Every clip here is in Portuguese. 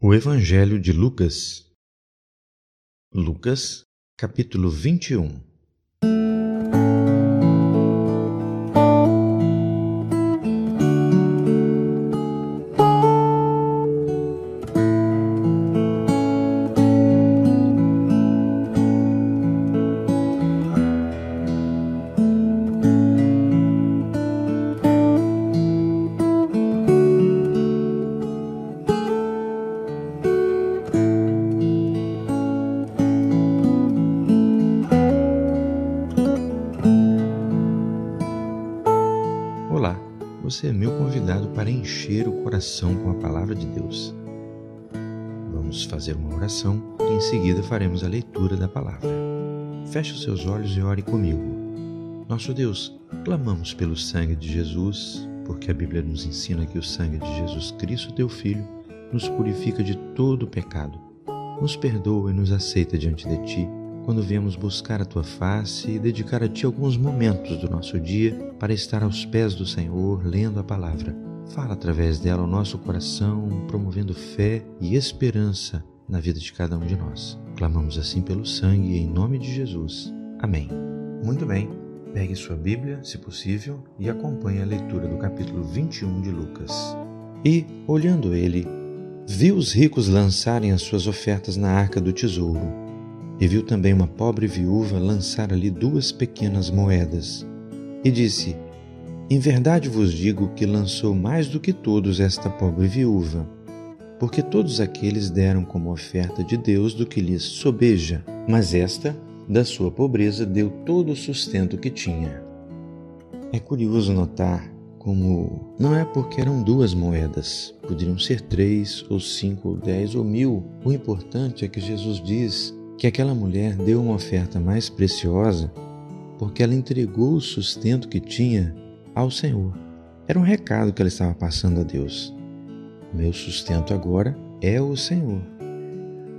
O Evangelho de Lucas. Lucas, capítulo 21. Olá, você é meu convidado para encher o coração com a palavra de Deus. Vamos fazer uma oração e em seguida faremos a leitura da palavra. Feche os seus olhos e ore comigo. Nosso Deus, clamamos pelo sangue de Jesus, porque a Bíblia nos ensina que o sangue de Jesus Cristo, teu Filho, nos purifica de todo pecado. Nos perdoa e nos aceita diante de ti quando viemos buscar a tua face e dedicar a ti alguns momentos do nosso dia para estar aos pés do Senhor, lendo a palavra. Fala através dela o nosso coração, promovendo fé e esperança na vida de cada um de nós. Clamamos assim pelo sangue em nome de Jesus. Amém. Muito bem. Pegue sua Bíblia, se possível, e acompanhe a leitura do capítulo 21 de Lucas. E, olhando ele, viu os ricos lançarem as suas ofertas na arca do tesouro e viu também uma pobre viúva lançar ali duas pequenas moedas. E disse: Em verdade vos digo que lançou mais do que todos esta pobre viúva, porque todos aqueles deram como oferta de Deus do que lhes sobeja, mas esta, da sua pobreza, deu todo o sustento que tinha. É curioso notar como não é porque eram duas moedas, poderiam ser três, ou cinco, ou dez, ou mil. O importante é que Jesus diz que aquela mulher deu uma oferta mais preciosa porque ela entregou o sustento que tinha ao Senhor. Era um recado que ela estava passando a Deus. O meu sustento agora é o Senhor.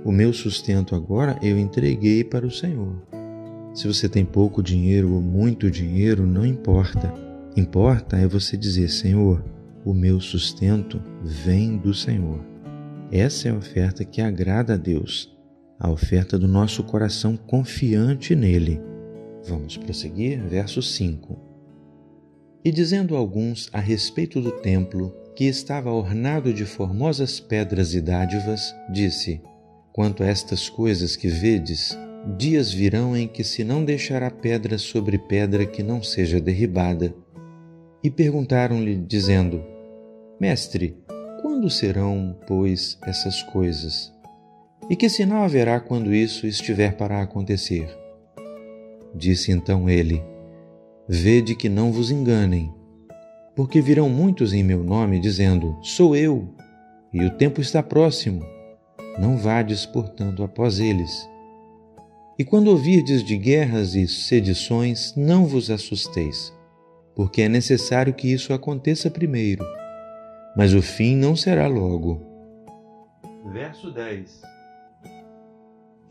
O meu sustento agora eu entreguei para o Senhor. Se você tem pouco dinheiro ou muito dinheiro, não importa. Importa é você dizer: Senhor, o meu sustento vem do Senhor. Essa é a oferta que agrada a Deus a oferta do nosso coração confiante nele. Vamos prosseguir, verso 5. E dizendo alguns a respeito do templo, que estava ornado de formosas pedras e dádivas, disse: Quanto a estas coisas que vedes, dias virão em que se não deixará pedra sobre pedra que não seja derribada. E perguntaram-lhe, dizendo: Mestre, quando serão, pois, essas coisas? E que sinal haverá quando isso estiver para acontecer? Disse então ele: Vede que não vos enganem, porque virão muitos em meu nome, dizendo: Sou eu, e o tempo está próximo. Não vades, portanto, após eles. E quando ouvirdes de guerras e sedições, não vos assusteis, porque é necessário que isso aconteça primeiro, mas o fim não será logo. Verso 10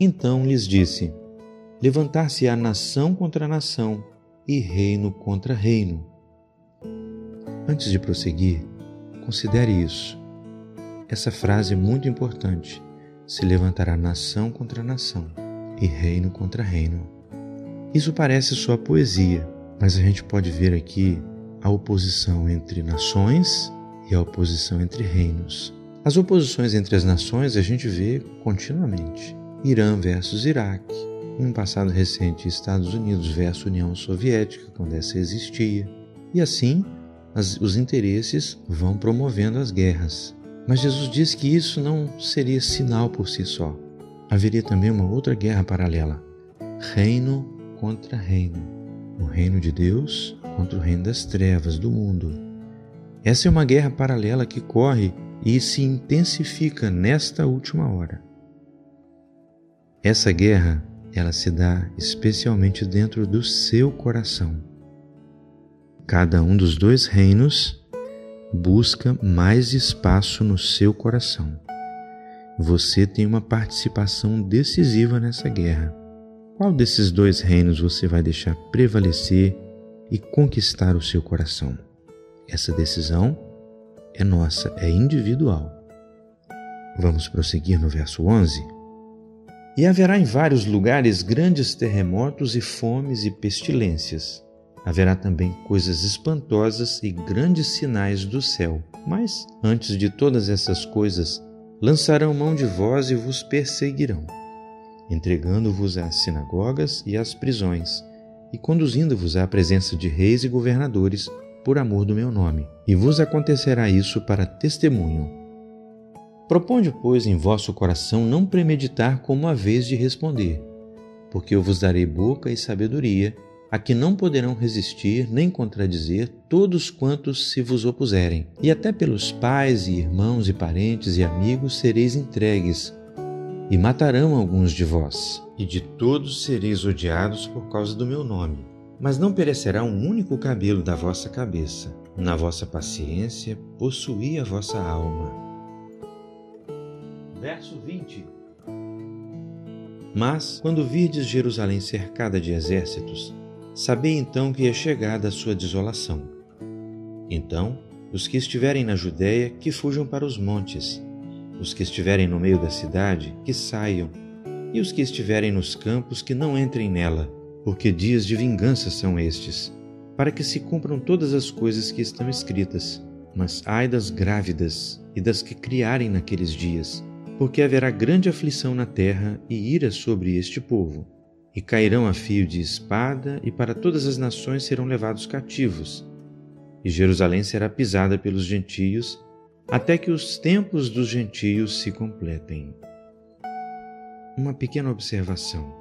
então lhes disse: Levantar-se-á nação contra nação e reino contra reino. Antes de prosseguir, considere isso. Essa frase é muito importante. Se levantará nação contra nação e reino contra reino. Isso parece só poesia, mas a gente pode ver aqui a oposição entre nações e a oposição entre reinos. As oposições entre as nações a gente vê continuamente. Irã versus Iraque, um passado recente Estados Unidos versus União Soviética, quando essa existia. E assim, as, os interesses vão promovendo as guerras. Mas Jesus disse que isso não seria sinal por si só. Haveria também uma outra guerra paralela: reino contra reino. O reino de Deus contra o reino das trevas do mundo. Essa é uma guerra paralela que corre e se intensifica nesta última hora. Essa guerra, ela se dá especialmente dentro do seu coração. Cada um dos dois reinos busca mais espaço no seu coração. Você tem uma participação decisiva nessa guerra. Qual desses dois reinos você vai deixar prevalecer e conquistar o seu coração? Essa decisão é nossa, é individual. Vamos prosseguir no verso 11. E haverá em vários lugares grandes terremotos e fomes e pestilências. Haverá também coisas espantosas e grandes sinais do céu. Mas, antes de todas essas coisas, lançarão mão de vós e vos perseguirão, entregando-vos às sinagogas e às prisões, e conduzindo-vos à presença de reis e governadores por amor do meu nome. E vos acontecerá isso para testemunho. Proponde, pois, em vosso coração não premeditar como a vez de responder, porque eu vos darei boca e sabedoria, a que não poderão resistir nem contradizer todos quantos se vos opuserem. E até pelos pais e irmãos e parentes e amigos sereis entregues, e matarão alguns de vós. E de todos sereis odiados por causa do meu nome. Mas não perecerá um único cabelo da vossa cabeça. Na vossa paciência possuí a vossa alma. Verso 20 Mas, quando virdes Jerusalém cercada de exércitos, sabei então que é chegada a sua desolação. Então, os que estiverem na Judéia, que fujam para os montes, os que estiverem no meio da cidade, que saiam, e os que estiverem nos campos, que não entrem nela porque dias de vingança são estes, para que se cumpram todas as coisas que estão escritas. Mas ai das grávidas e das que criarem naqueles dias, porque haverá grande aflição na terra e ira sobre este povo. E cairão a fio de espada, e para todas as nações serão levados cativos. E Jerusalém será pisada pelos gentios, até que os tempos dos gentios se completem. Uma pequena observação.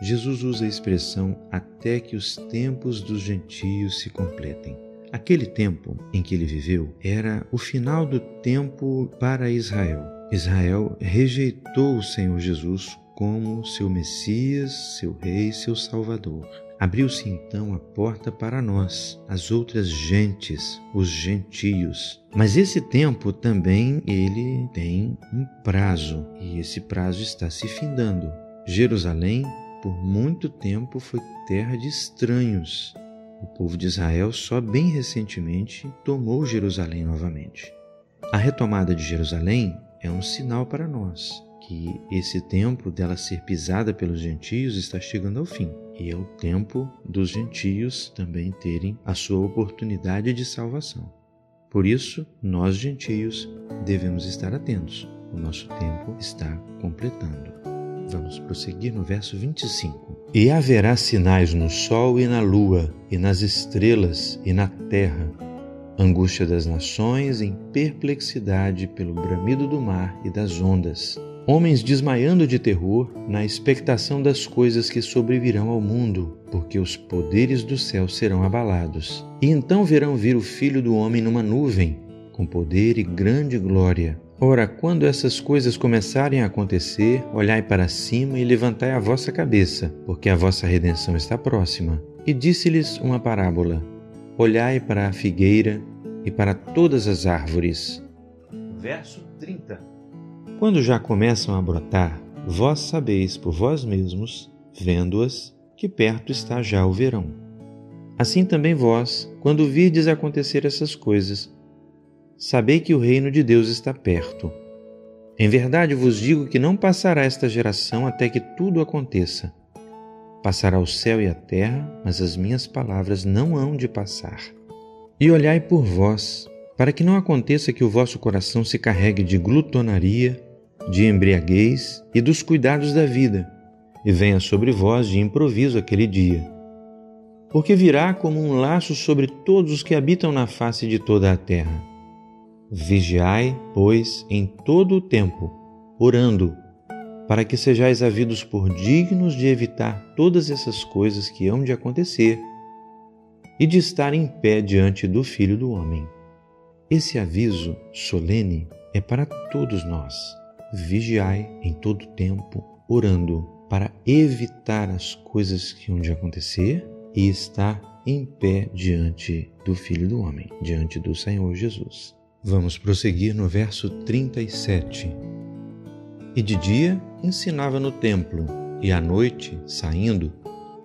Jesus usa a expressão até que os tempos dos gentios se completem. Aquele tempo em que ele viveu era o final do tempo para Israel. Israel rejeitou o Senhor Jesus como seu Messias, seu Rei, seu Salvador. Abriu-se então a porta para nós, as outras gentes, os gentios. Mas esse tempo também ele tem um prazo, e esse prazo está se findando. Jerusalém por muito tempo foi terra de estranhos. O povo de Israel só bem recentemente tomou Jerusalém novamente. A retomada de Jerusalém é um sinal para nós que esse tempo dela ser pisada pelos gentios está chegando ao fim. E é o tempo dos gentios também terem a sua oportunidade de salvação. Por isso, nós gentios devemos estar atentos. O nosso tempo está completando. Vamos prosseguir no verso 25. E haverá sinais no sol e na lua, e nas estrelas e na terra, angústia das nações em perplexidade pelo bramido do mar e das ondas, homens desmaiando de terror na expectação das coisas que sobrevirão ao mundo, porque os poderes do céu serão abalados. E então verão vir o Filho do Homem numa nuvem, com poder e grande glória. Ora, quando essas coisas começarem a acontecer, olhai para cima e levantai a vossa cabeça, porque a vossa redenção está próxima. E disse-lhes uma parábola: Olhai para a figueira e para todas as árvores. Verso 30 Quando já começam a brotar, vós sabeis por vós mesmos, vendo-as, que perto está já o verão. Assim também vós, quando virdes acontecer essas coisas, sabei que o reino de Deus está perto. Em verdade vos digo que não passará esta geração até que tudo aconteça. Passará o céu e a terra, mas as minhas palavras não hão de passar. E olhai por vós, para que não aconteça que o vosso coração se carregue de glutonaria, de embriaguez e dos cuidados da vida, e venha sobre vós de improviso aquele dia. Porque virá como um laço sobre todos os que habitam na face de toda a terra Vigiai, pois, em todo o tempo, orando, para que sejais havidos por dignos de evitar todas essas coisas que hão de acontecer e de estar em pé diante do Filho do Homem. Esse aviso solene é para todos nós. Vigiai em todo tempo, orando, para evitar as coisas que hão de acontecer e estar em pé diante do Filho do Homem, diante do Senhor Jesus. Vamos prosseguir no verso 37. E de dia ensinava no templo, e à noite, saindo,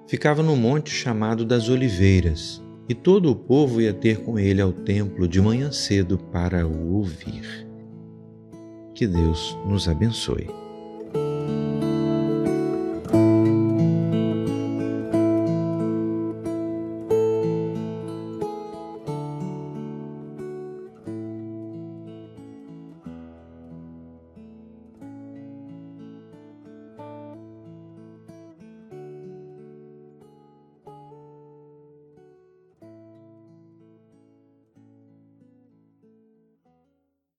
ficava no monte chamado das Oliveiras, e todo o povo ia ter com ele ao templo de manhã cedo para o ouvir. Que Deus nos abençoe.